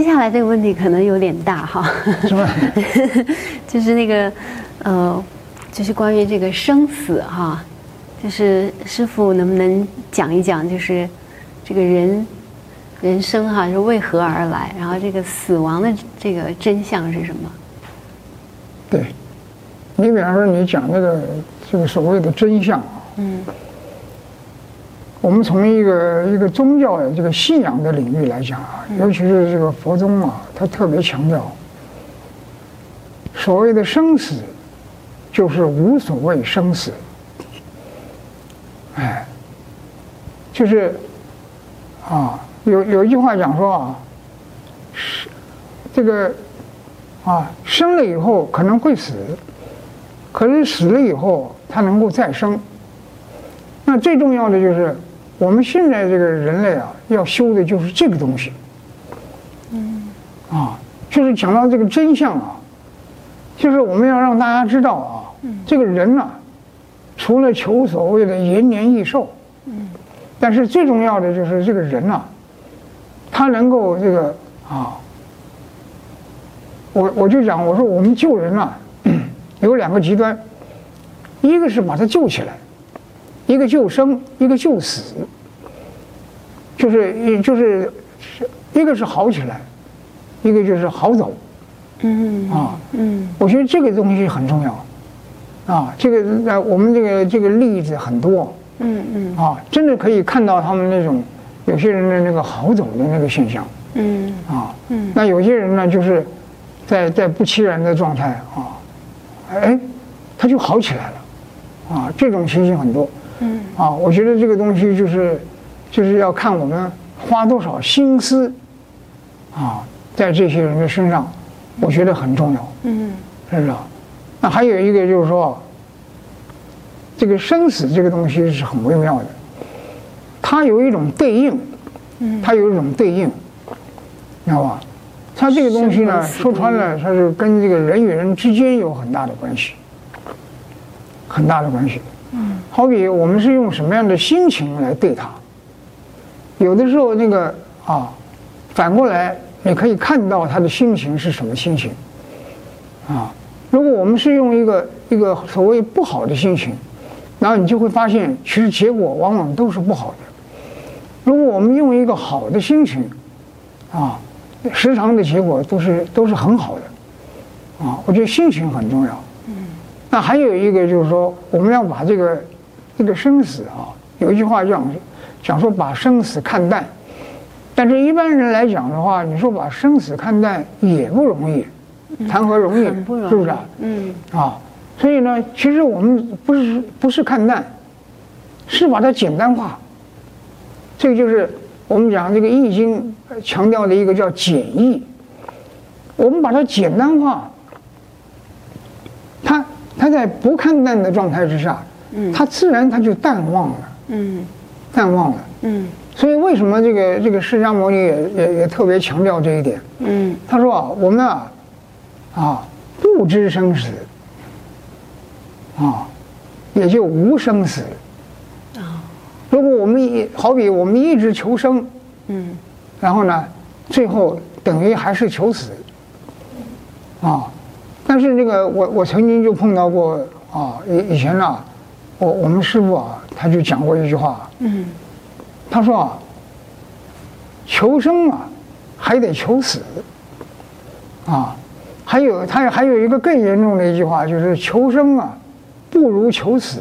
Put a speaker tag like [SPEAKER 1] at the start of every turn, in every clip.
[SPEAKER 1] 接下来这个问题可能有点大哈，
[SPEAKER 2] 是吧？
[SPEAKER 1] 就是那个，呃，就是关于这个生死哈，就是师傅能不能讲一讲，就是这个人人生哈是为何而来，然后这个死亡的这个真相是什么？
[SPEAKER 2] 对，你比方说你讲那个这个所谓的真相啊，
[SPEAKER 1] 嗯。
[SPEAKER 2] 我们从一个一个宗教的这个信仰的领域来讲啊，尤其是这个佛宗啊，他特别强调，所谓的生死，就是无所谓生死。哎，就是啊，有有一句话讲说啊，是这个啊，生了以后可能会死，可是死了以后他能够再生。那最重要的就是。我们现在这个人类啊，要修的就是这个东西。嗯，啊，就是讲到这个真相啊，就是我们要让大家知道啊，这个人呢，除了求所谓的延年益寿，嗯，但是最重要的就是这个人呢，他能够这个啊，我我就讲，我说我们救人啊，有两个极端，一个是把他救起来。一个救生，一个救死，就是一就是，一个是好起来，一个就是好走，嗯啊嗯，我觉得这个东西很重要，啊，这个呃我们这个这个例子很多，嗯嗯啊，真的可以看到他们那种有些人的那个好走的那个现象，嗯啊嗯，那有些人呢就是在在不期然的状态啊，哎，他就好起来了，啊，这种情形很多。嗯啊，我觉得这个东西就是，就是要看我们花多少心思，啊，在这些人的身上，我觉得很重要。嗯，是不是？那还有一个就是说，这个生死这个东西是很微妙的，它有一种对应，嗯，它有一种对应，知道吧？它这个东西呢，说穿了，它是跟这个人与人之间有很大的关系，很大的关系。嗯，好比我们是用什么样的心情来对他，有的时候那个啊，反过来你可以看到他的心情是什么心情，啊，如果我们是用一个一个所谓不好的心情，然后你就会发现其实结果往往都是不好的。如果我们用一个好的心情，啊，时常的结果都是都是很好的，啊，我觉得心情很重要。那还有一个就是说，我们要把这个这个生死啊，有一句话讲讲说把生死看淡，但是一般人来讲的话，你说把生死看淡也不容易，谈何容易？是不是啊？嗯。啊，所以呢，其实我们不是不是看淡，是把它简单化。这个就是我们讲这个《易经》强调的一个叫简易，我们把它简单化。它它在不看淡的状态之下，嗯，他自然他就淡忘了，嗯，淡忘了，嗯，所以为什么这个这个释迦牟尼也也也特别强调这一点，嗯，他说啊，我们啊，啊，不知生死，啊，也就无生死，啊，如果我们一好比我们一直求生，嗯，然后呢，最后等于还是求死，啊。但是那个我我曾经就碰到过啊，以以前呢，我我们师傅啊，他就讲过一句话，嗯，他说啊，求生啊，还得求死，啊，还有他还有一个更严重的一句话，就是求生啊，不如求死，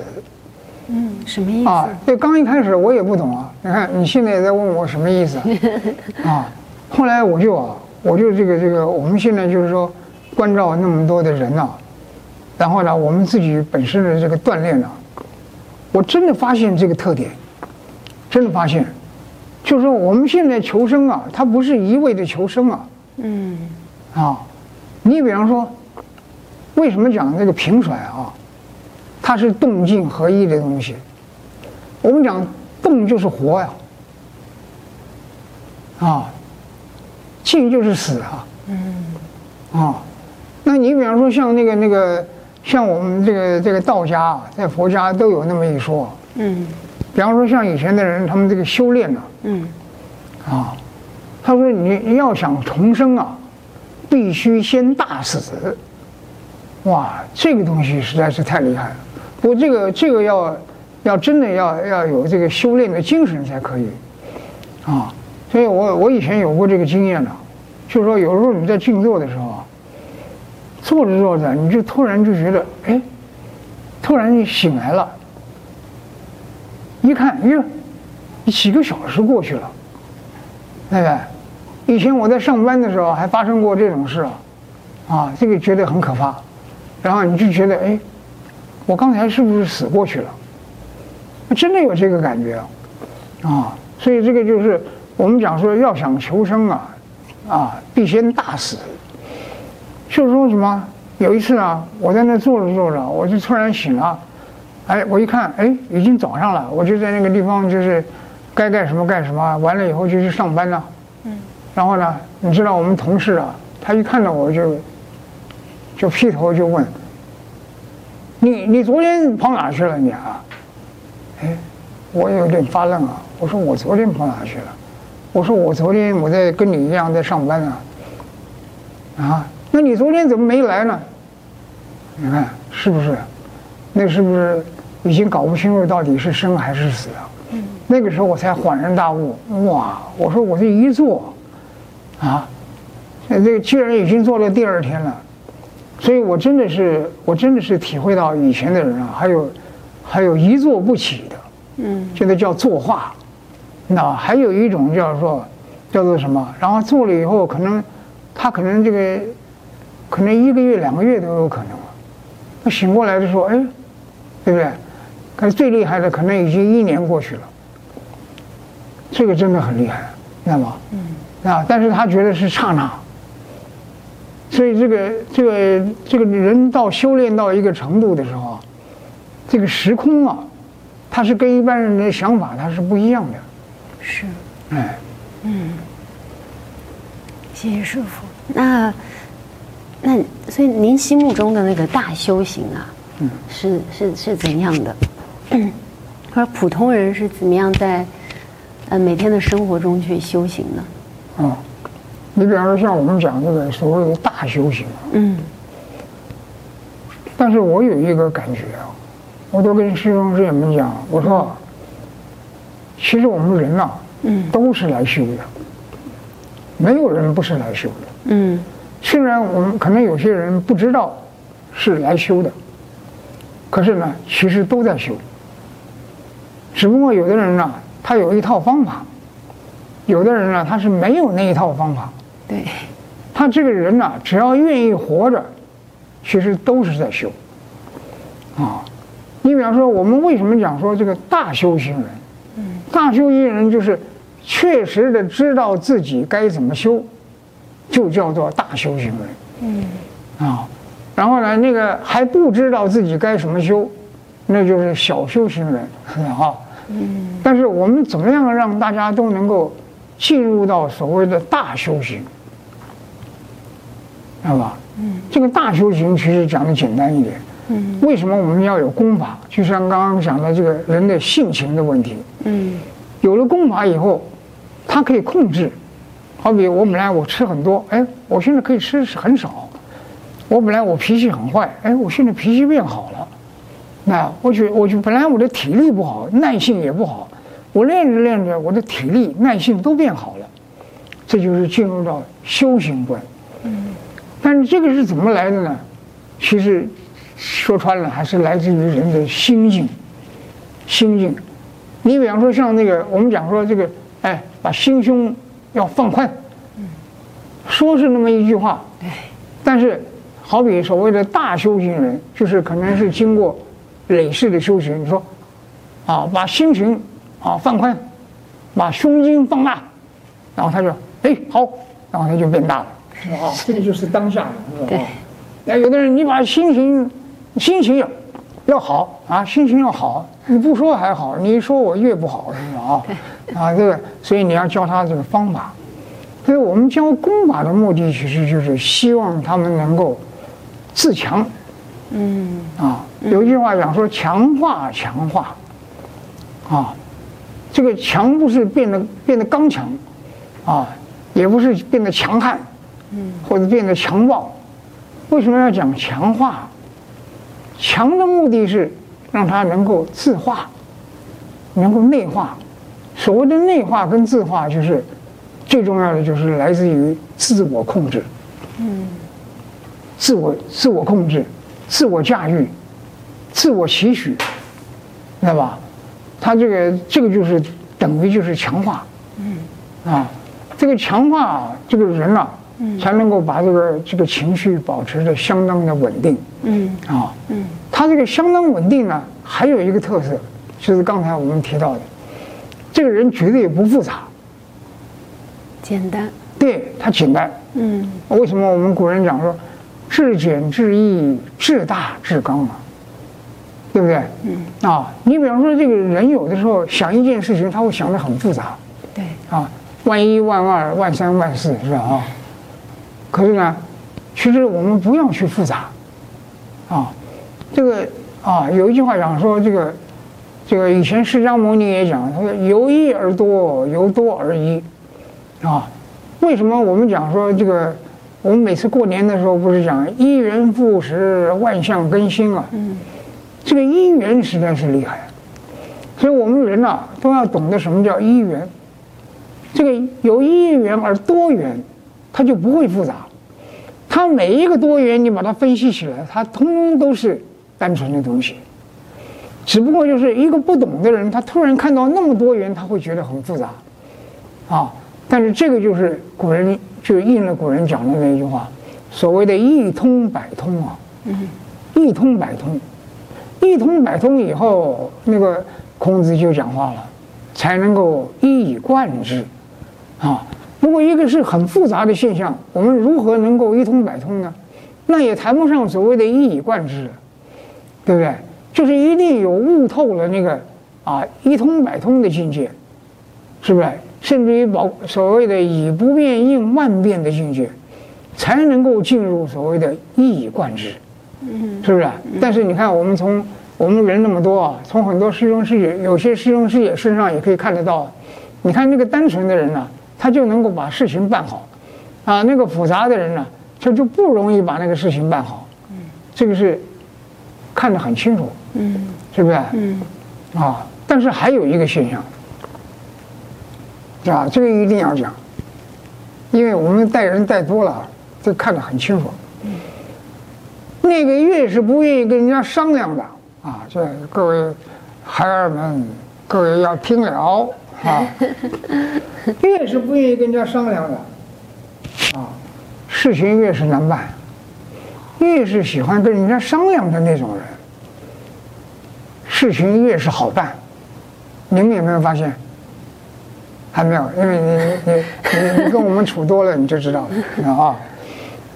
[SPEAKER 1] 嗯，什么意思？
[SPEAKER 2] 啊，这刚一开始我也不懂啊，你看你现在也在问我什么意思啊，啊，后来我就啊，我就这个这个，我们现在就是说。关照那么多的人呐、啊，然后呢，我们自己本身的这个锻炼呢，我真的发现这个特点，真的发现，就是说我们现在求生啊，它不是一味的求生啊，嗯，啊，你比方说，为什么讲那个平甩啊，它是动静合一的东西，我们讲动就是活呀、啊，啊，静就是死啊，嗯，啊。那你比方说像那个那个，像我们这个这个道家，在佛家都有那么一说，嗯，比方说像以前的人，他们这个修炼呢，嗯，啊，他说你你要想重生啊，必须先大死。哇，这个东西实在是太厉害了。不过这个这个要要真的要要有这个修炼的精神才可以啊。所以我我以前有过这个经验呢，就是说有时候你在静坐的时候，坐着坐着你就突然就觉得哎，突然你醒来了，一看哟，几个小时过去了，对不对？以前我在上班的时候还发生过这种事啊，啊，这个觉得很可怕。然后你就觉得哎，我刚才是不是死过去了？真的有这个感觉啊，啊，所以这个就是我们讲说要想求生啊，啊，必先大死。就是说什么？有一次啊，我在那坐着坐着，我就突然醒了，哎，我一看，哎，已经早上了，我就在那个地方就是该干什么干什么，完了以后就去上班了。嗯。然后呢，你知道我们同事啊，他一看到我就。就劈头就问你：“你昨天跑哪去了？你啊？”哎，我有点发愣啊。我说：“我昨天跑哪去了？”我说：“我昨天我在跟你一样在上班啊。”啊，那你昨天怎么没来呢？你看是不是？那是不是已经搞不清楚到底是生还是死啊？嗯。那个时候我才恍然大悟，哇！我说我这一坐，啊，这个居然已经坐了第二天了。所以我真的是，我真的是体会到以前的人啊，还有，还有一坐不起的，嗯，现在叫坐化，那还有一种叫做，叫做什么？然后坐了以后，可能他可能这个，可能一个月、两个月都有可能了。他醒过来的时候，哎，对不对？可是最厉害的，可能已经一年过去了。这个真的很厉害，知道吗？嗯，啊，但是他觉得是刹那。所以这个这个这个人到修炼到一个程度的时候，这个时空啊，它是跟一般人的想法它是不一样的。
[SPEAKER 1] 是，哎，嗯，谢谢师傅。那那所以您心目中的那个大修行啊，嗯，是是是怎样的？或者普通人是怎么样在呃每天的生活中去修行呢？
[SPEAKER 2] 啊。你比方说，像我们讲这个所谓的大修行，嗯，但是我有一个感觉啊，我都跟师兄师姐们讲，我说，其实我们人呐，嗯，都是来修的，没有人不是来修的，嗯，虽然我们可能有些人不知道是来修的，可是呢，其实都在修，只不过有的人呢，他有一套方法，有的人呢，他是没有那一套方法。
[SPEAKER 1] 对，
[SPEAKER 2] 他这个人呢，只要愿意活着，其实都是在修。啊，你比方说，我们为什么讲说这个大修行人？嗯，大修行人就是确实的知道自己该怎么修，就叫做大修行人。嗯，啊，然后呢，那个还不知道自己该怎么修，那就是小修行人，啊。嗯，但是我们怎么样让大家都能够进入到所谓的大修行？知道吧？嗯，这个大修行其实讲的简单一点。嗯，为什么我们要有功法？就像刚刚讲的这个人的性情的问题。嗯，有了功法以后，他可以控制。好比我本来我吃很多，哎，我现在可以吃很少。我本来我脾气很坏，哎，我现在脾气变好了。那我觉我就本来我的体力不好，耐性也不好，我练着练着，我的体力耐性都变好了。这就是进入到修行观。嗯。但是这个是怎么来的呢？其实说穿了，还是来自于人的心境。心境，你比方说像那个，我们讲说这个，哎，把心胸要放宽。说是那么一句话，但是好比所谓的大修行人，就是可能是经过累世的修行。你说，啊，把心情啊放宽，把胸襟放大，然后他就哎好，然后他就变大了。啊，这个就是当下的，对。那有的人，你把心情，心情要要好啊，心情要好，你不说还好，你一说我越不好，是吧？啊，啊，这个，所以你要教他这个方法。所以我们教功法的目的，其实就是希望他们能够自强。嗯。啊，有一句话讲说，强化强化。啊，这个强不是变得变得刚强，啊。也不是变得强悍，嗯，或者变得强暴。为什么要讲强化？强的目的是让他能够自化，能够内化。所谓的内化跟自化，就是最重要的，就是来自于自我控制，嗯，自我自我控制，自我驾驭，自我期许，知道吧？他这个这个就是等于就是强化，嗯，啊，这个强化这个人啊。才能够把这个这个情绪保持的相当的稳定。嗯啊，嗯，他这个相当稳定呢，还有一个特色，就是刚才我们提到的，这个人绝对不复杂，
[SPEAKER 1] 简单。
[SPEAKER 2] 对，他简单。嗯，为什么我们古人讲说，至简至易，至大至刚嘛，对不对？嗯啊，你比方说这个人有的时候想一件事情，他会想的很复杂。
[SPEAKER 1] 对
[SPEAKER 2] 啊，万一万二万三万四是吧？啊。可是呢，其实我们不要去复杂，啊，这个啊，有一句话讲说，这个，这个以前释迦牟尼也讲，他说由一而多，由多而一，啊，为什么我们讲说这个？我们每次过年的时候不是讲一元复始，万象更新啊？嗯，这个一元实在是厉害，所以我们人呐都要懂得什么叫一元，这个由一元而多元。它就不会复杂，它每一个多元，你把它分析起来，它通通都是单纯的东西。只不过就是一个不懂的人，他突然看到那么多元，他会觉得很复杂，啊！但是这个就是古人就应了古人讲的那句话，所谓的一通百通啊，嗯，一通百通，一通百通以后，那个孔子就讲话了，才能够一以贯之，啊。如果一个是很复杂的现象，我们如何能够一通百通呢？那也谈不上所谓的一以贯之，对不对？就是一定有悟透了那个啊一通百通的境界，是不是？甚至于保所谓的以不变应万变的境界，才能够进入所谓的一以贯之，嗯，是不是？但是你看，我们从我们人那么多啊，从很多师兄师姐，有些师兄师姐身上也可以看得到，你看那个单纯的人呢、啊。他就能够把事情办好，啊，那个复杂的人呢，他就不容易把那个事情办好。嗯，这个是看得很清楚。嗯，是不是？嗯，啊，但是还有一个现象，啊，这个一定要讲，因为我们带人带多了，这看得很清楚。嗯，那个越是不愿意跟人家商量的啊，这各位孩儿们，各位要听了。啊，越是不愿意跟人家商量的，啊，事情越是难办；越是喜欢跟人家商量的那种人，事情越是好办。你们有没有发现？还没有，因为你你你你跟我们处多了，你就知道了啊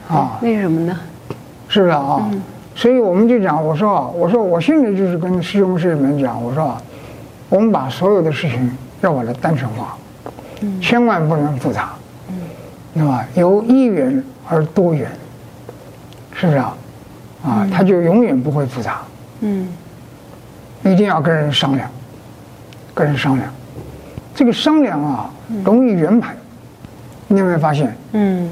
[SPEAKER 1] 啊。为什么呢？
[SPEAKER 2] 是不是啊？嗯、所以我们就讲，我说啊，我说我现在就是跟师兄师姐们讲，我说啊，我们把所有的事情。要把它单纯化，千万不能复杂，对吧？由一元而多元，是不是啊？啊，它就永远不会复杂。嗯，一定要跟人商量，跟人商量，这个商量啊，容易圆满。你有没有发现？嗯，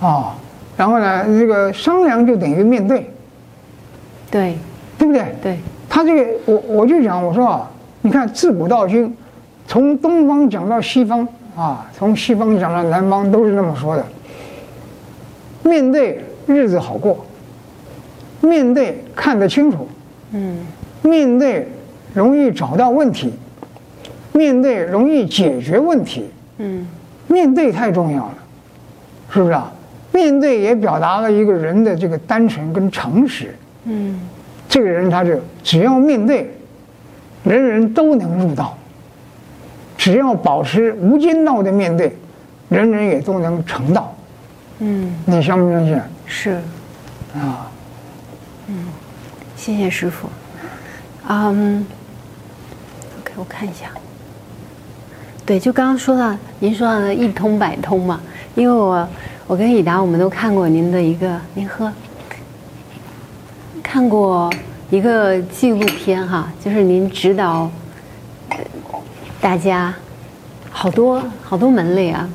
[SPEAKER 2] 啊，然后呢，这个商量就等于面对，
[SPEAKER 1] 对，
[SPEAKER 2] 对不对？
[SPEAKER 1] 对，
[SPEAKER 2] 他这个，我我就讲，我说啊，你看自古到今。从东方讲到西方啊，从西方讲到南方，都是这么说的。面对日子好过，面对看得清楚，嗯，面对容易找到问题，面对容易解决问题，嗯，面对太重要了，是不是啊？面对也表达了一个人的这个单纯跟诚实，嗯，这个人他就只要面对，人人都能入道。只要保持无间道的面对，人人也都能成道。嗯，你相不相信？
[SPEAKER 1] 是，啊，嗯，谢谢师傅。嗯我看一下。对，就刚刚说到您说到的一通百通嘛，因为我我跟以达我们都看过您的一个，您喝，看过一个纪录片哈，就是您指导。大家好多好多门类啊，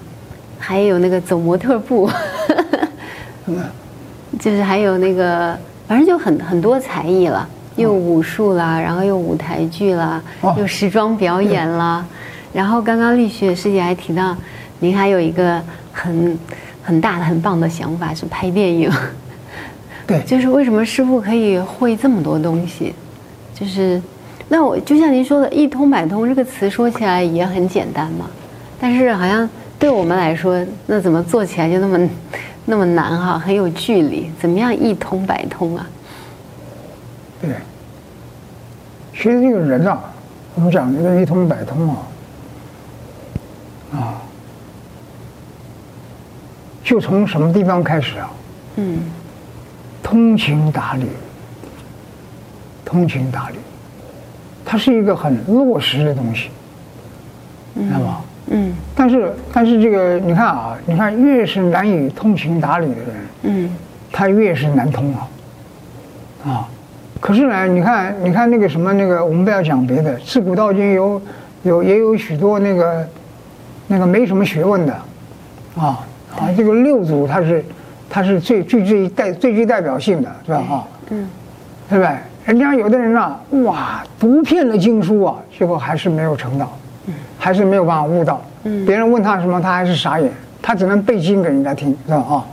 [SPEAKER 1] 还有那个走模特步，就是还有那个，反正就很很多才艺了，又武术啦，然后又舞台剧啦，又时装表演啦，然后刚刚丽雪师姐还提到，您还有一个很很大的、很棒的想法是拍电影。
[SPEAKER 2] 对，
[SPEAKER 1] 就是为什么师傅可以会这么多东西？就是，那我就像您说的“一通百通”这个词说起来也很简单嘛，但是好像对我们来说，那怎么做起来就那么那么难哈？很有距离，怎么样一通百通啊？
[SPEAKER 2] 对，其实这个人啊，我们讲这个一通百通啊，啊，就从什么地方开始啊？嗯。通情达理，通情达理，它是一个很落实的东西，知道吗？嗯。但是，但是这个你看啊，你看越是难以通情达理的人，嗯，他越是难通啊。啊，可是呢，你看，你看那个什么那个，我们不要讲别的，自古到今有有也有许多那个那个没什么学问的，啊啊，这个六祖他是。他是最最最代最具代表性的，是吧？哈，嗯，对不对？人家有的人啊，哇，读遍了经书啊，结果还是没有成道，嗯，还是没有办法悟道。嗯，别人问他什么，他还是傻眼，他只能背经给人家听，是吧？啊，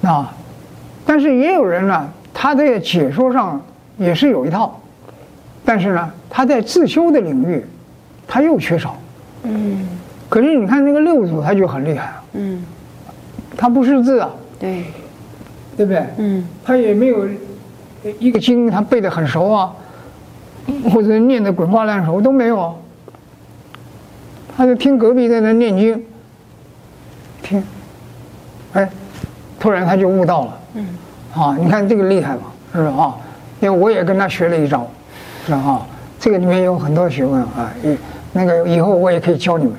[SPEAKER 2] 那，但是也有人呢，他在解说上也是有一套，但是呢，他在自修的领域，他又缺少。嗯，可是你看那个六祖，他就很厉害啊。嗯，他不识字啊。
[SPEAKER 1] 对，
[SPEAKER 2] 对不对？嗯，他也没有一个经他背得很熟啊，或者念得滚瓜烂熟都没有。他就听隔壁在那念经，听，哎，突然他就悟到了。嗯，啊，你看这个厉害吧，是吧？啊，因为我也跟他学了一招，是吧？啊，这个里面有很多学问啊，那个以后我也可以教你们，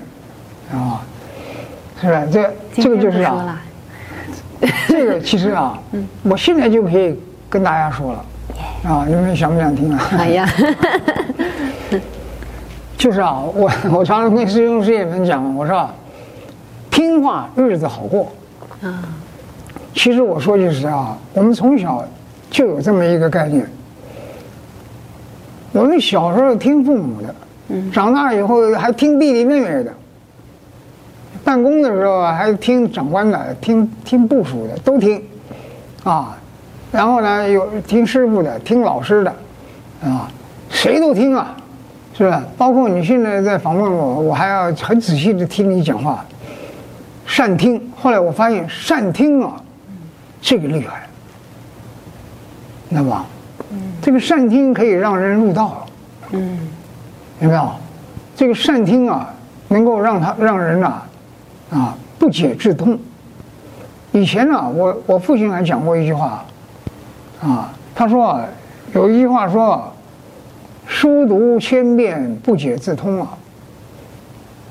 [SPEAKER 2] 啊，是吧？这这个就是啊。这个其实啊，我现在就可以跟大家说了，啊，你们想不想听啊？
[SPEAKER 1] 哎呀，
[SPEAKER 2] 就是啊，我我常常跟师兄师姐们讲，我说，听话日子好过。啊，其实我说句实话，我们从小就有这么一个概念，我们小时候听父母的，长大以后还听弟弟妹妹的。办公的时候啊，还听长官的，听听部署的，都听，啊，然后呢，有听师傅的，听老师的，啊，谁都听啊，是吧？包括你现在在访问我，我还要很仔细的听你讲话，善听。后来我发现善听啊，这个厉害，那么，这个善听可以让人入道，嗯，有没有？这个善听啊，能够让他让人啊。啊，不解自通。以前呢，我我父亲还讲过一句话，啊，他说有一句话说，书读千遍不解自通啊。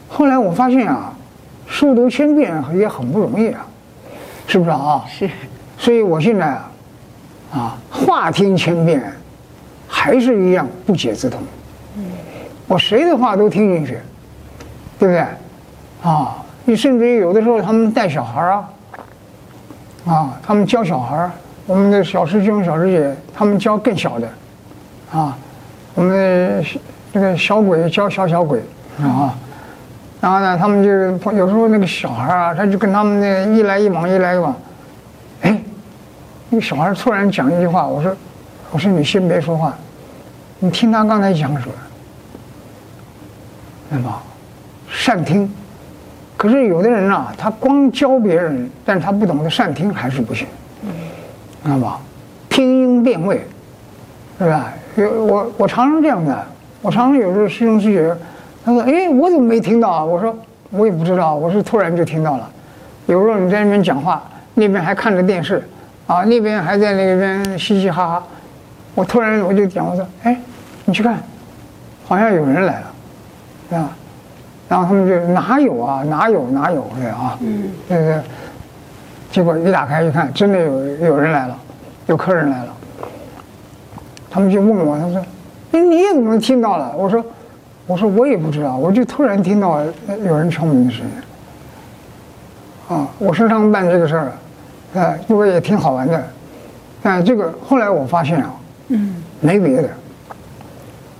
[SPEAKER 2] 后来我发现啊，书读千遍也很不容易啊，是不是啊？
[SPEAKER 1] 是。
[SPEAKER 2] 所以我现在啊，啊，话听千遍，还是一样不解之通。嗯。我谁的话都听进去，对不对？啊。你甚至于有的时候，他们带小孩啊，啊，他们教小孩我们的小师兄、小师姐，他们教更小的，啊，我们的那个小鬼教小小鬼，啊，然后呢，他们就有时候那个小孩啊，他就跟他们那一来一往，一来一往，那个小孩突然讲一句话，我说，我说你先别说话，你听他刚才讲什么，那么善听。可是有的人啊，他光教别人，但是他不懂得善听，还是不行，知道吧？听音辨位，是吧？有我我常常这样的，我常常有时候师兄师姐，他说：“哎，我怎么没听到啊？”我说：“我也不知道，我是突然就听到了。”有时候你在那边讲话，那边还看着电视，啊，那边还在那边嘻嘻哈哈，我突然我就讲，我说：“哎，你去看，好像有人来了，是吧？”然后他们就哪有啊，哪有哪有对啊，嗯，对对，结果一打开一看，真的有有人来了，有客人来了。他们就问我，他说：“哎，你也怎么听到了？”我说：“我说我也不知道，我就突然听到有人敲门的声音。”啊，我身上办这个事儿，啊，因为也挺好玩的。但这个后来我发现啊，嗯，没别的，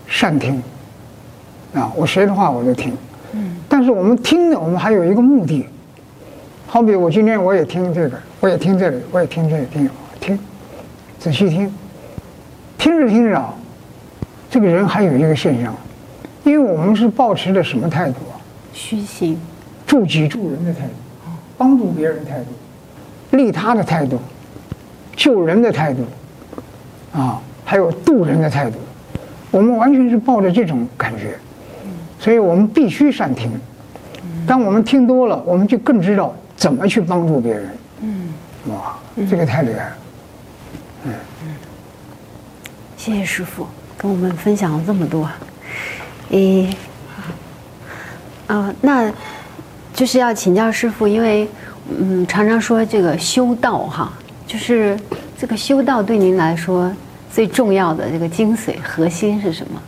[SPEAKER 2] 善听。啊，我谁的话我都听。嗯。但是我们听的，我们还有一个目的。好比我今天我也听这个，我也听这里，我也听这里，听听，仔细听。听着听着，这个人还有一个现象，因为我们是保持着什么态度啊？
[SPEAKER 1] 虚心，
[SPEAKER 2] 助己助人的态度，帮助别人的态度，利他的态度，救人的态度，啊，还有渡人的态度，我们完全是抱着这种感觉，所以我们必须善听。当我们听多了，我们就更知道怎么去帮助别人。嗯，哇，这个太厉害了。嗯。
[SPEAKER 1] 谢谢师傅跟我们分享了这么多，诶，啊，那就是要请教师傅，因为嗯，常常说这个修道哈，就是这个修道对您来说最重要的这个精髓核心是什么？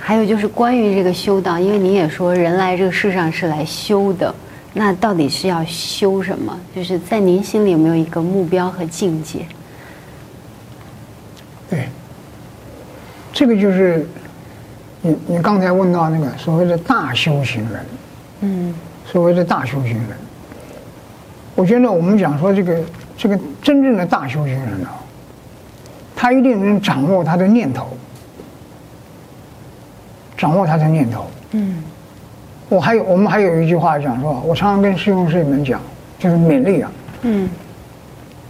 [SPEAKER 1] 还有就是关于这个修道，因为您也说人来这个世上是来修的，那到底是要修什么？就是在您心里有没有一个目标和境界？
[SPEAKER 2] 对，这个就是你你刚才问到那个所谓的大修行人，嗯，所谓的大修行人，我觉得我们讲说这个这个真正的大修行人呢，他一定能掌握他的念头，掌握他的念头，嗯，我还有我们还有一句话讲说，我常常跟师兄师姐们讲，就是勉励啊，嗯，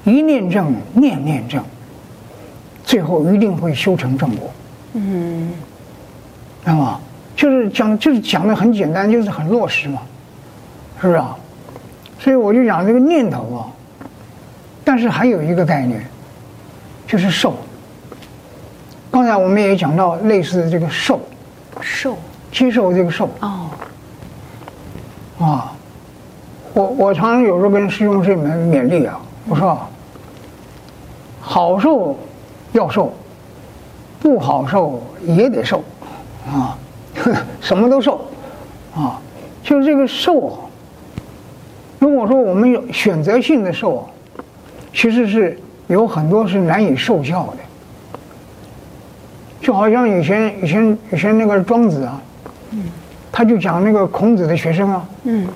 [SPEAKER 2] 一念正，念念正。最后一定会修成正果，嗯，那么就是讲，就是讲的很简单，就是很落实嘛，是不是啊？所以我就讲这个念头啊，但是还有一个概念，就是受。刚才我们也讲到类似的这个受，
[SPEAKER 1] 受，
[SPEAKER 2] 接受这个受。哦，啊，我我常常有时候跟师兄师姐们勉励啊，我说，好受。要受，不好受也得受，啊，什么都受，啊，就是这个受啊。如果说我们有选择性的受，其实是有很多是难以受教的。就好像以前以前以前那个庄子啊，他就讲那个孔子的学生啊，嗯，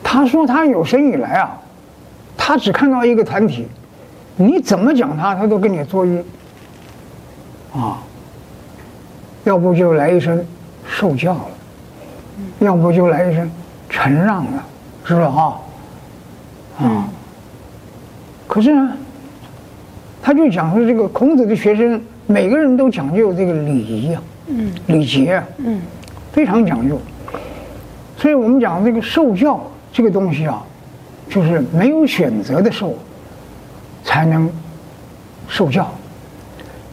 [SPEAKER 2] 他说他有生以来啊，他只看到一个团体。你怎么讲他，他都跟你作揖，啊，要不就来一声受教了，要不就来一声承让了，是不是啊？啊，可是呢，他就讲说这个孔子的学生，每个人都讲究这个礼仪啊，嗯，礼节啊，嗯，非常讲究。所以我们讲这个受教这个东西啊，就是没有选择的受。才能受教，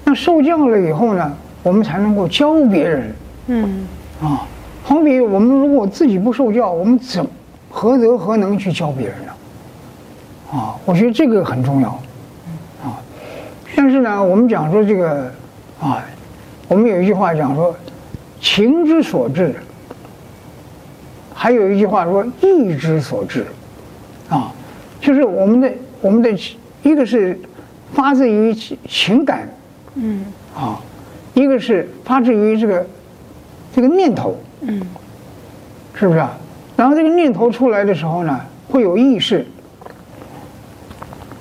[SPEAKER 2] 那受教了以后呢，我们才能够教别人。嗯，啊，好比我们如果自己不受教，我们怎何德何能去教别人呢？啊，我觉得这个很重要。啊，但是呢，我们讲说这个，啊，我们有一句话讲说，情之所至，还有一句话说意之所至，啊，就是我们的我们的。一个是发自于情感，嗯，啊，一个是发自于这个这个念头，嗯，是不是啊？然后这个念头出来的时候呢，会有意识。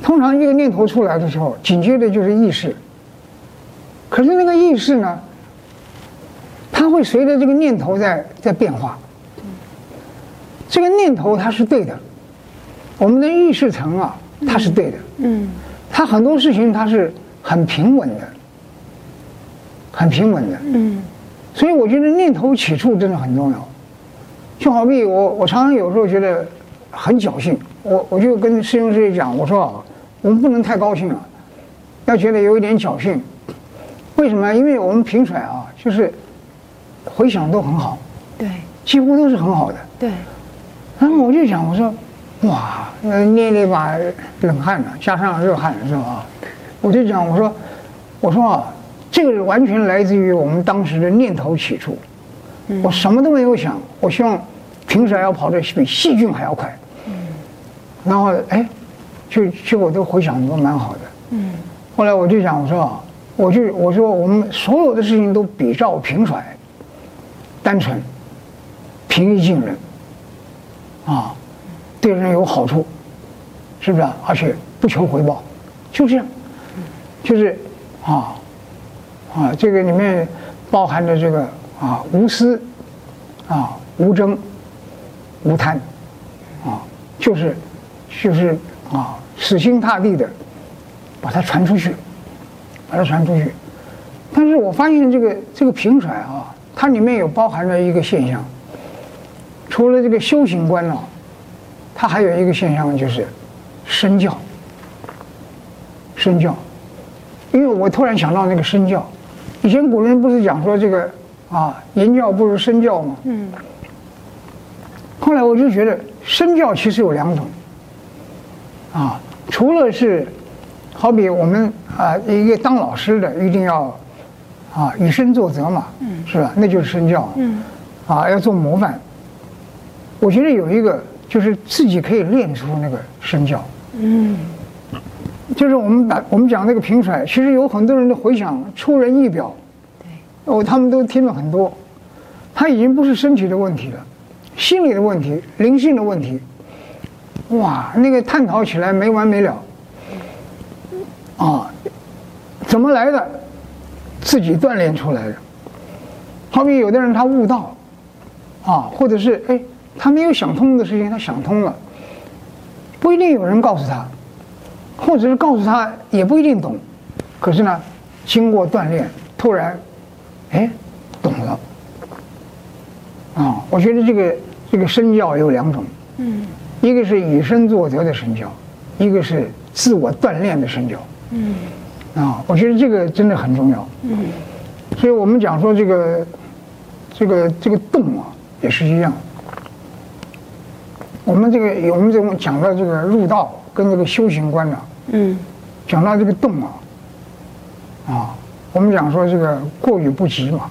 [SPEAKER 2] 通常一个念头出来的时候，紧接着就是意识。可是那个意识呢，它会随着这个念头在在变化。这个念头它是对的，我们的意识层啊。它是对的，嗯，它很多事情它是很平稳的，很平稳的，嗯，所以我觉得念头起处真的很重要。就好比我，我常常有时候觉得很侥幸，我我就跟师兄师姐讲，我说啊，我们不能太高兴了，要觉得有一点侥幸。为什么？因为我们评甩啊，就是回想都很好，
[SPEAKER 1] 对，
[SPEAKER 2] 几乎都是很好的，
[SPEAKER 1] 对。
[SPEAKER 2] 然后我就讲，我说。哇，那捏了一把冷汗呢，加上热汗是吧？我就讲，我说，我说啊，这个完全来自于我们当时的念头起处。我什么都没有想，我希望平甩要跑得比细菌还要快。然后哎，就就我都回想都蛮好的。嗯。后来我就想，我说，我就我说，我们所有的事情都比照平甩，单纯，平易近人，啊，对人有好处，是不是？而且不求回报，就这样，就是啊，啊，这个里面包含着这个啊无私，啊无争，无贪，啊，就是就是啊死心塌地的把它传出去，把它传出去。但是我发现这个这个平甩啊。它里面有包含着一个现象，除了这个修行观呢，它还有一个现象就是身教。身教，因为我突然想到那个身教，以前古人不是讲说这个啊言教不如身教嘛？嗯。后来我就觉得身教其实有两种，啊，除了是好比我们啊一个当老师的一定要。啊，以身作则嘛，嗯，是吧？那就是身教，嗯，啊，要做模范。我觉得有一个就是自己可以练出那个身教，嗯，就是我们把我们讲那个平甩，其实有很多人的回想出人意表，对，哦，他们都听了很多，他已经不是身体的问题了，心理的问题、灵性的问题，哇，那个探讨起来没完没了，啊，怎么来的？自己锻炼出来的，好比有的人他悟道，啊，或者是哎，他没有想通的事情，他想通了，不一定有人告诉他，或者是告诉他也不一定懂，可是呢，经过锻炼，突然，哎，懂了，啊，我觉得这个这个身教有两种，嗯，一个是以身作则的身教，一个是自我锻炼的身教，嗯。啊，我觉得这个真的很重要。嗯，所以我们讲说这个，这个这个动啊，也是一样。我们这个我们这种讲到这个入道跟这个修行观呢，嗯，讲到这个动啊，啊，我们讲说这个过与不及嘛，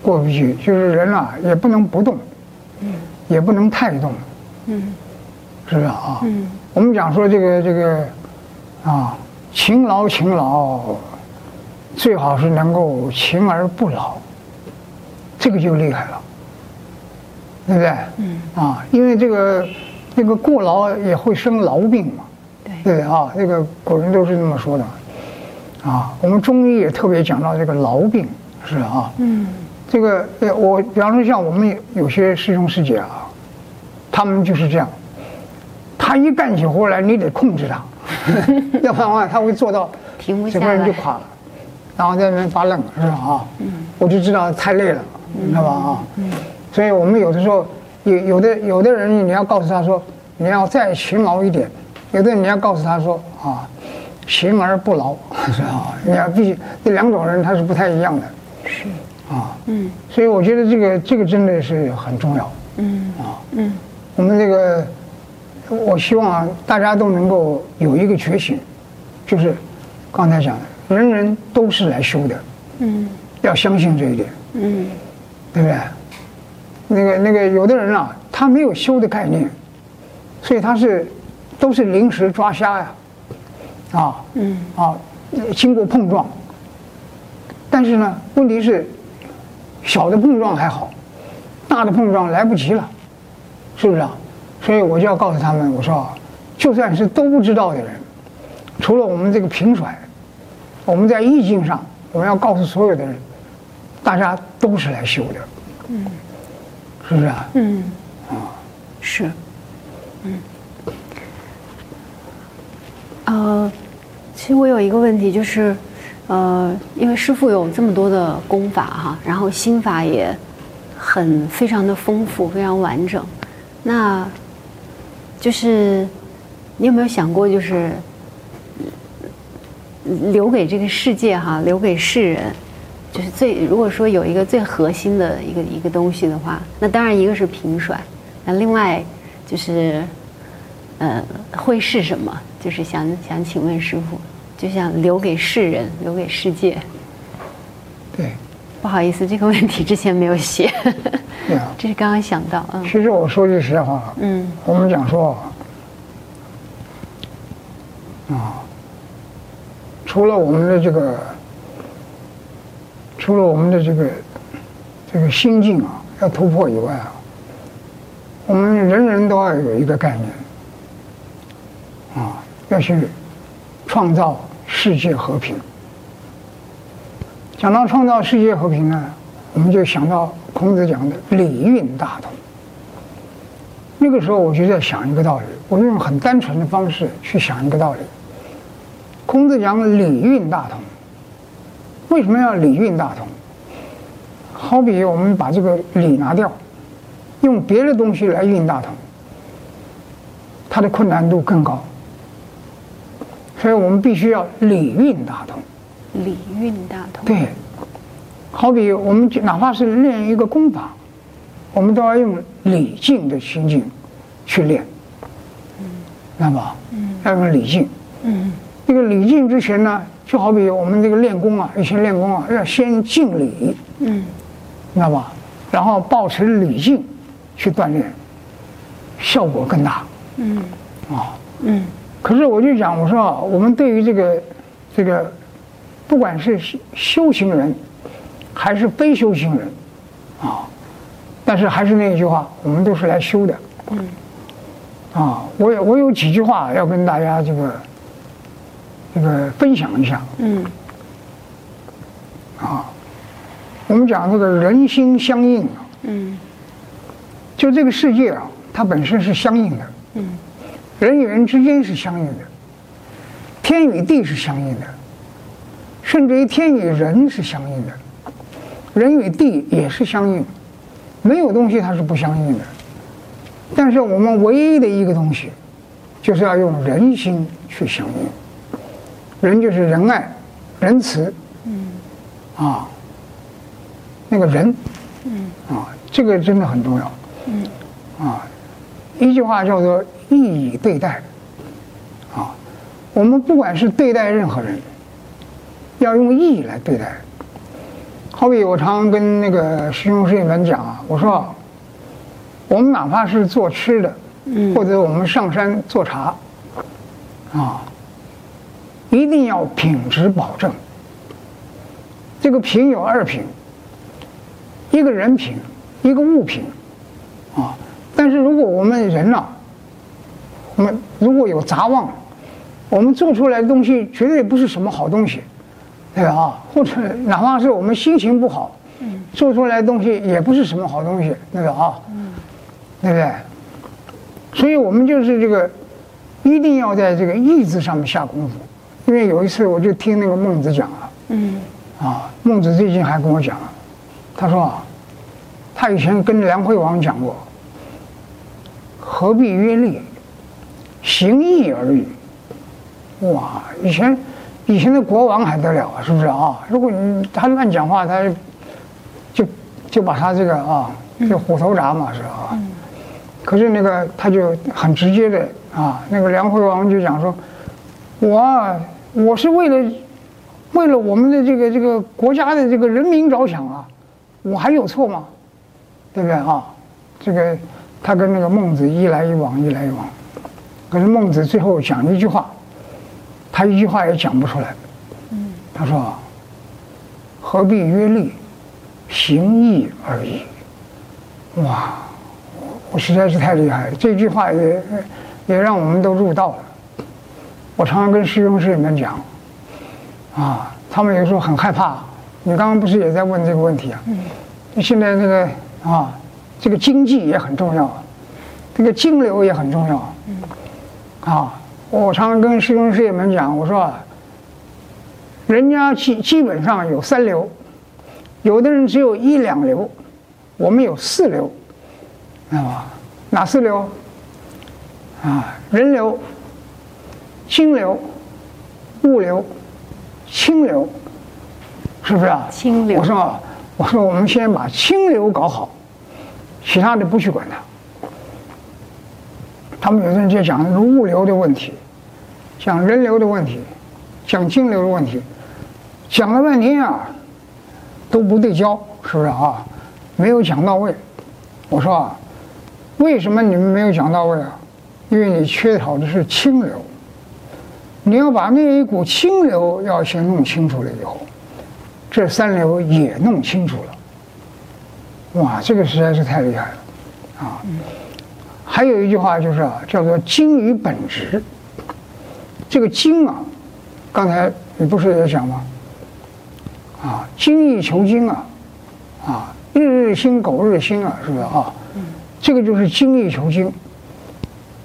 [SPEAKER 2] 过与不及就是人啊也不能不动，嗯，也不能太动，嗯，是不是啊？嗯，我们讲说这个这个，啊。勤劳，勤劳，最好是能够勤而不劳，这个就厉害了，对不对？嗯。啊，因为这个，那个过劳也会生痨病嘛。对。对啊，那个古人都是这么说的。啊，我们中医也特别讲到这个痨病，是啊。嗯。这个，我比方说像我们有些师兄师姐啊，他们就是这样，他一干起活来，你得控制他。要不然的话，他会做到整个人就垮了，然后在那边发愣，是吧？啊，我就知道太累了，知道吧？啊，所以我们有的时候有有的有的人，你要告诉他说，你要再勤劳一点；有的人你要告诉他说，啊，勤而不劳，是吧？你要必须这两种人他是不太一样的，是啊，嗯，所以我觉得这个这个真的是很重要，嗯啊，嗯，我们这个。我希望啊，大家都能够有一个觉醒，就是刚才讲的，人人都是来修的，嗯，要相信这一点，嗯，对不对？那个那个，有的人啊，他没有修的概念，所以他是都是临时抓瞎呀，啊，嗯，啊，经过碰撞，但是呢，问题是小的碰撞还好，大的碰撞来不及了，是不是啊？所以我就要告诉他们，我说，就算是都不知道的人，除了我们这个平甩，我们在意境上，我们要告诉所有的人，大家都是来修的，嗯，是不是啊？嗯，啊，
[SPEAKER 1] 是，呃，其实我有一个问题就是，呃，因为师父有这么多的功法哈，然后心法也很非常的丰富，非常完整，那。就是，你有没有想过，就是留给这个世界哈，留给世人，就是最如果说有一个最核心的一个一个东西的话，那当然一个是平甩，那另外就是，呃，会是什么？就是想想请问师傅，就想留给世人，留给世界。
[SPEAKER 2] 对。
[SPEAKER 1] 不好意思，这个问题之前没有写。
[SPEAKER 2] 对啊。
[SPEAKER 1] 这是刚刚想到。嗯。
[SPEAKER 2] 其实我说句实在话。嗯。我们讲说啊，除了我们的这个，除了我们的这个这个心境啊，要突破以外啊，我们人人都要有一个概念啊。要去创造世界和平。讲到创造世界和平呢，我们就想到孔子讲的礼运大同。那个时候我就在想一个道理，我用很单纯的方式去想一个道理。孔子讲礼运大同，为什么要礼运大同？好比我们把这个礼拿掉，用别的东西来运大同，它的困难度更高。所以我们必须要理运大通。
[SPEAKER 1] 理运大通。
[SPEAKER 2] 对，好比我们哪怕是练一个功法，我们都要用礼敬的心境去练，嗯，那么，嗯，要用礼敬，嗯，这个礼敬之前呢，就好比我们这个练功啊，以前练功啊，要先敬礼，嗯，那么，然后保持礼敬去锻炼，效果更大，嗯，啊，嗯，可是我就讲，我说啊，我们对于这个这个。不管是修行人，还是非修行人，啊，但是还是那一句话，我们都是来修的。嗯。啊，我有我有几句话要跟大家这个这个分享一下。嗯。啊，我们讲这个人心相应啊。嗯。就这个世界啊，它本身是相应的。嗯。人与人之间是相应的，天与地是相应的。甚至于天与人是相应的，人与地也是相应，没有东西它是不相应的。但是我们唯一的一个东西，就是要用人心去相应。人就是仁爱、仁慈，嗯，啊，那个人，嗯，啊，这个真的很重要，嗯，啊，一句话叫做“义以对待”，啊，我们不管是对待任何人。要用义来对待，好比我常常跟那个师兄师姐们讲啊，我说，我们哪怕是做吃的，或者我们上山做茶，啊，一定要品质保证。这个品有二品，一个人品，一个物品，啊，但是如果我们人啊，我们如果有杂妄，我们做出来的东西绝对不是什么好东西。对啊，或者哪怕是我们心情不好，嗯，做出来的东西也不是什么好东西，那个啊，嗯，对不对？所以我们就是这个，一定要在这个意志上面下功夫。因为有一次我就听那个孟子讲了，嗯，啊，孟子最近还跟我讲了，他说啊，他以前跟梁惠王讲过，何必约利，行义而已。哇，以前。以前的国王还得了啊，是不是啊？如果你他乱讲话，他就就把他这个啊，就虎头铡嘛，是吧？可是那个他就很直接的啊，那个梁惠王就讲说，我我是为了为了我们的这个这个国家的这个人民着想啊，我还有错吗？对不对啊？这个他跟那个孟子一来一往，一来一往，可是孟子最后讲一句话。他一句话也讲不出来。他说：“何必约利，行义而已。”哇，我实在是太厉害了！这句话也也让我们都入道了。我常常跟师兄师姐们讲，啊，他们有时候很害怕。你刚刚不是也在问这个问题啊？嗯。现在那个啊，这个经济也很重要，这个金流也很重要。嗯。啊。我常常跟师兄师姐们讲，我说，人家基基本上有三流，有的人只有一两流，我们有四流，知道吧？哪四流？啊，人流、金流、物流、清流，是不是啊？
[SPEAKER 1] 清流。
[SPEAKER 2] 我说，我说，我们先把清流搞好，其他的不去管它。他们有的人就讲那个物流的问题，讲人流的问题，讲金流的问题，讲了半天啊，都不对焦，是不是啊？没有讲到位。我说啊，为什么你们没有讲到位啊？因为你缺少的是清流。你要把那一股清流要先弄清楚了以后，这三流也弄清楚了。哇，这个实在是太厉害了，啊！还有一句话就是啊，叫做“精于本职”。这个精啊，刚才你不是也讲吗？啊，精益求精啊，啊，日日新，苟日新啊，是不是啊？这个就是精益求精。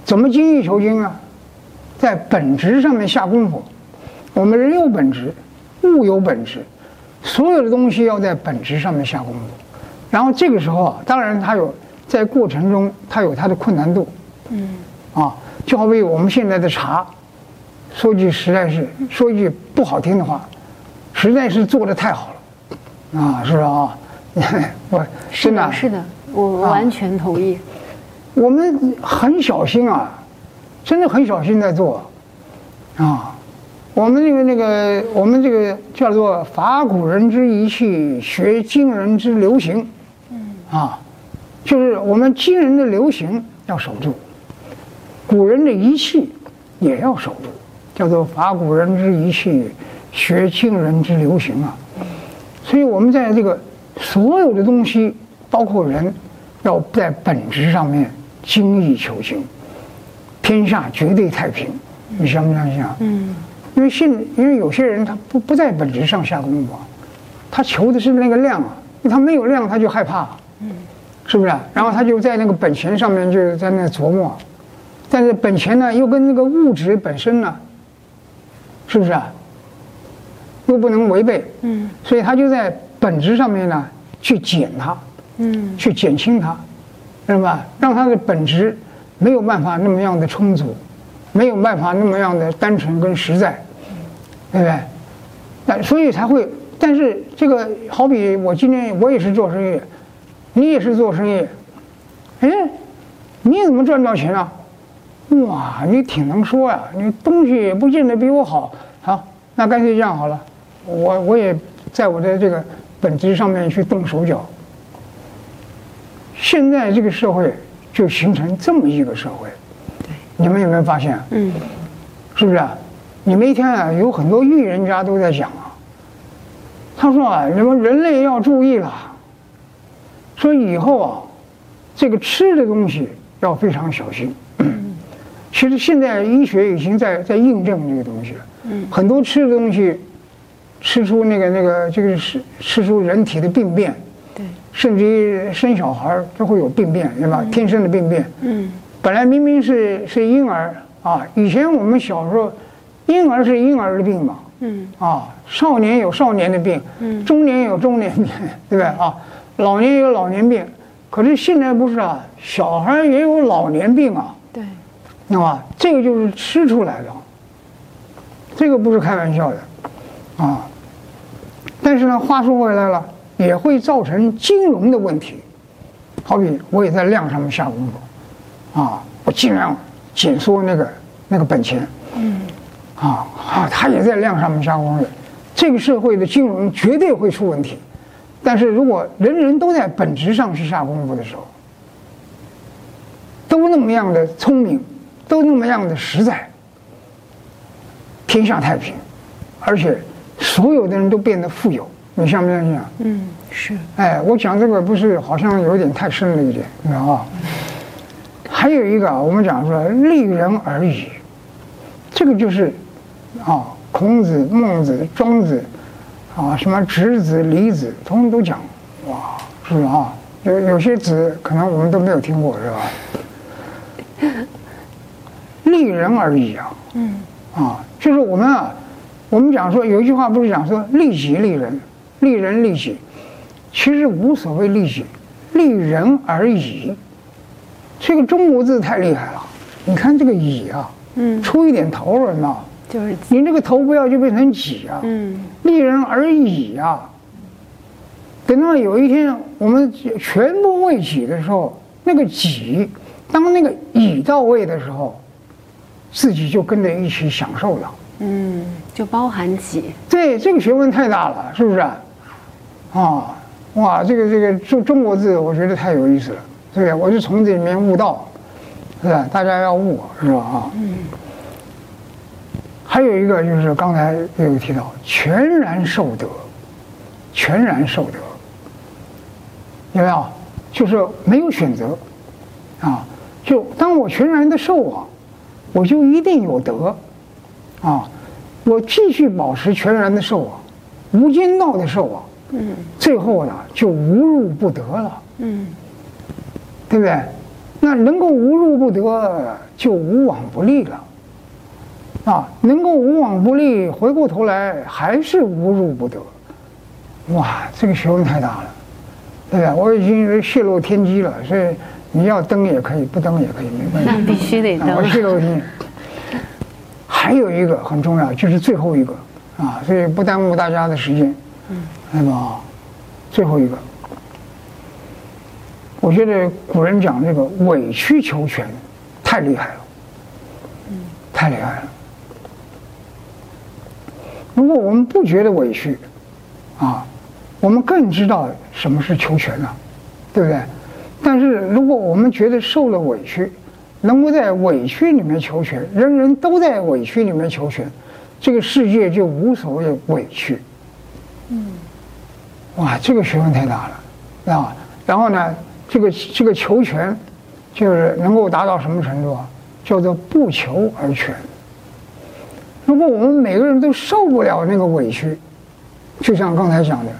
[SPEAKER 2] 怎么精益求精啊？在本质上面下功夫。我们人有本质，物有本质，所有的东西要在本质上面下功夫。然后这个时候啊，当然它有在过程中它有它的困难度。嗯。啊，就好比我们现在的茶，说句实在是说句不好听的话，实在是做的太好了，啊，是啊，我
[SPEAKER 1] 是的，是的，我完全同意。啊
[SPEAKER 2] 我们很小心啊，真的很小心在做，啊，我们这个那个，我们这个叫做“法古人之仪器，学今人之流行”，啊，就是我们今人的流行要守住，古人的仪器也要守住，叫做“法古人之仪器，学今人之流行”啊，所以我们在这个所有的东西，包括人，要在本质上面。精益求精，天下绝对太平，你相不相信啊？嗯，因为信因为有些人他不不在本质上下功夫，他求的是那个量啊，他没有量他就害怕，嗯，是不是？然后他就在那个本钱上面就在那琢磨，但是本钱呢又跟那个物质本身呢，是不是啊？又不能违背，嗯，所以他就在本质上面呢去减它，嗯，去减轻它。是吧？让它的本质没有办法那么样的充足，没有办法那么样的单纯跟实在，对不对？那所以才会，但是这个好比我今天我也是做生意，你也是做生意，哎，你怎么赚到钱啊？哇，你挺能说呀，你东西也不见得比我好，好，那干脆这样好了，我我也在我的这个本质上面去动手脚。现在这个社会就形成这么一个社会，你们有没有发现？嗯，是不是？你们一天啊，有很多预言家都在讲啊。他说啊，你们人类要注意了，说以后啊，这个吃的东西要非常小心。其实现在医学已经在在印证这个东西了。嗯，很多吃的东西，吃出那个那个这个是吃出人体的病变。对甚至于生小孩都会有病变，对吧？天生的病变。嗯。本来明明是是婴儿啊，以前我们小时候，婴儿是婴儿的病嘛。嗯。啊，少年有少年的病，嗯，中年有中年病，对不对啊？老年有老年病，可是现在不是啊，小孩也有老年病啊。对。那么这个就是吃出来的，这个不是开玩笑的，啊。但是呢，话说回来了。也会造成金融的问题，好比我也在量上面下功夫，啊，我尽量紧缩那个那个本钱，嗯，啊啊，他也在量上面下功夫，这个社会的金融绝对会出问题，但是如果人人都在本质上去下功夫的时候，都那么样的聪明，都那么样的实在，天下太平，而且所有的人都变得富有。你相不相信啊？
[SPEAKER 1] 嗯，是。
[SPEAKER 2] 哎，我讲这个不是好像有点太深了一点，你知道吧？还有一个啊，我们讲说利人而已，这个就是啊，孔子、孟子、庄子啊，什么直子、李子，通通都讲。哇，是不是啊？有有些子可能我们都没有听过，是吧？利人而已啊。嗯。啊，就是我们啊，我们讲说有一句话不是讲说利己利人。利人利己，其实无所谓利己，利人而已。这个中国字太厉害了，你看这个以啊，嗯，出一点头人呐，就是你这个头不要就变成己啊，嗯，利人而已啊。等到有一天我们全部为己的时候，那个己，当那个乙到位的时候，自己就跟着一起享受了，
[SPEAKER 1] 嗯，就包含己。
[SPEAKER 2] 对，这个学问太大了，是不是？啊，哇，这个这个中中国字，我觉得太有意思了，对不对？我就从这里面悟道，是吧？大家要悟，是吧？啊，嗯。还有一个就是刚才也有提到，全然受德，全然受德，有没有？就是没有选择，啊，就当我全然的受啊，我就一定有德，啊，我继续保持全然的受啊，无间道的受啊，嗯，最后呢就无入不得了，嗯，对不对？那能够无入不得，就无往不利了。啊，能够无往不利，回过头来还是无入不得。哇，这个学问太大了，对吧？我已经泄露天机了，所以你要登也可以，不登也可以，没关系。
[SPEAKER 1] 那必须得登。
[SPEAKER 2] 我泄露天机。还有一个很重要，就是最后一个啊，所以不耽误大家的时间。嗯。那么，最后一个。我觉得古人讲这个委曲求全，太厉害了，嗯，太厉害了。如果我们不觉得委屈，啊，我们更知道什么是求全了，对不对？但是如果我们觉得受了委屈，能够在委屈里面求全，人人都在委屈里面求全，这个世界就无所谓委屈。嗯，哇，这个学问太大了，啊，然后呢？这个这个求全，就是能够达到什么程度啊？叫做不求而全。如果我们每个人都受不了那个委屈，就像刚才讲的，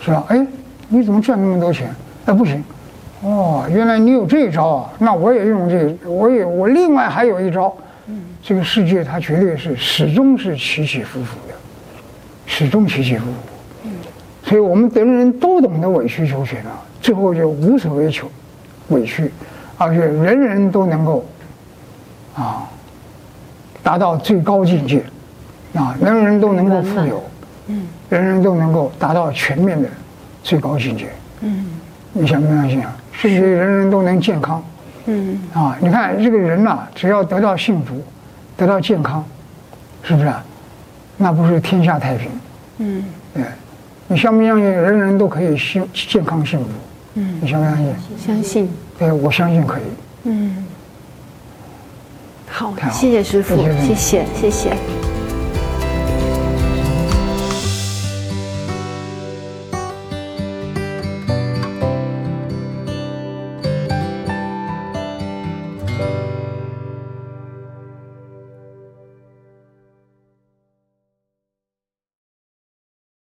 [SPEAKER 2] 是吧？哎，你怎么赚那么多钱？哎，不行，哦，原来你有这一招啊！那我也用这，我也我另外还有一招。这个世界它绝对是始终是起起伏伏的，始终起起伏伏。所以我们人人都懂得委曲求全啊。最后就无所谓求委屈，而且人人都能够啊达到最高境界，啊，人人都能够富有，嗯，人人都能够达到全面的最高境界，嗯，你相不相信啊？甚至人人都能健康，嗯，啊，你看这个人呐，只要得到幸福，得到健康，是不是啊？那不是天下太平？嗯，对，你相不相信人人都可以幸健康幸福？嗯，你相不相信？
[SPEAKER 1] 相信。
[SPEAKER 2] 对，我相信可以。
[SPEAKER 1] 嗯。好，好谢谢师傅，谢谢，谢谢。谢谢。